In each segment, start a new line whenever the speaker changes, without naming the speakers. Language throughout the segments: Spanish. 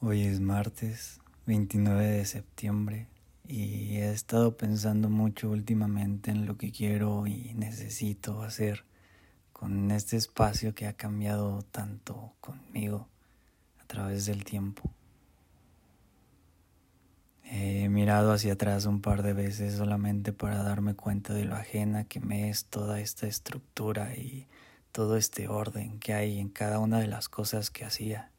Hoy es martes 29 de septiembre y he estado pensando mucho últimamente en lo que quiero y necesito hacer con este espacio que ha cambiado tanto conmigo a través del tiempo. He mirado hacia atrás un par de veces solamente para darme cuenta de lo ajena que me es toda esta estructura y todo este orden que hay en cada una de las cosas que hacía.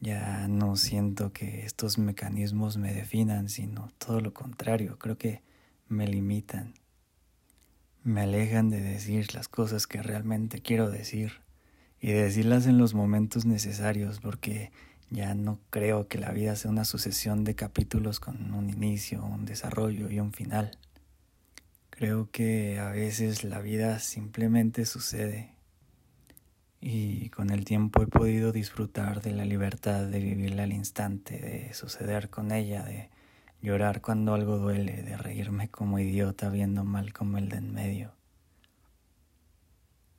Ya no siento que estos mecanismos me definan, sino todo lo contrario, creo que me limitan. Me alejan de decir las cosas que realmente quiero decir y de decirlas en los momentos necesarios porque ya no creo que la vida sea una sucesión de capítulos con un inicio, un desarrollo y un final. Creo que a veces la vida simplemente sucede y con el tiempo he podido disfrutar de la libertad de vivirla al instante, de suceder con ella, de llorar cuando algo duele, de reírme como idiota viendo mal como el de en medio,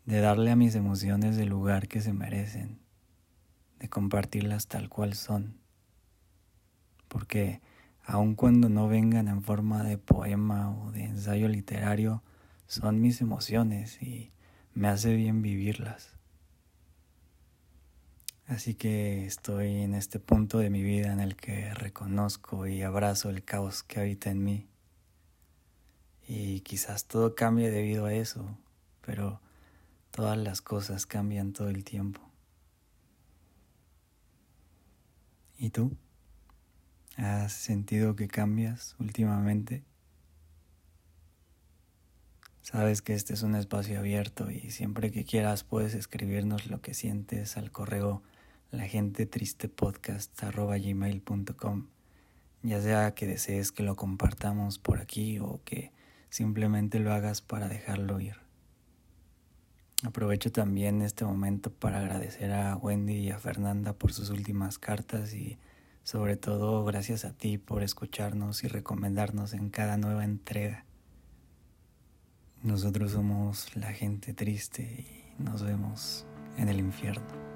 de darle a mis emociones el lugar que se merecen, de compartirlas tal cual son, porque aun cuando no vengan en forma de poema o de ensayo literario, son mis emociones y me hace bien vivirlas. Así que estoy en este punto de mi vida en el que reconozco y abrazo el caos que habita en mí. Y quizás todo cambie debido a eso, pero todas las cosas cambian todo el tiempo. ¿Y tú? ¿Has sentido que cambias últimamente? Sabes que este es un espacio abierto y siempre que quieras puedes escribirnos lo que sientes al correo la gente triste podcast gmail.com ya sea que desees que lo compartamos por aquí o que simplemente lo hagas para dejarlo ir. Aprovecho también este momento para agradecer a Wendy y a Fernanda por sus últimas cartas y sobre todo gracias a ti por escucharnos y recomendarnos en cada nueva entrega. Nosotros somos la gente triste y nos vemos en el infierno.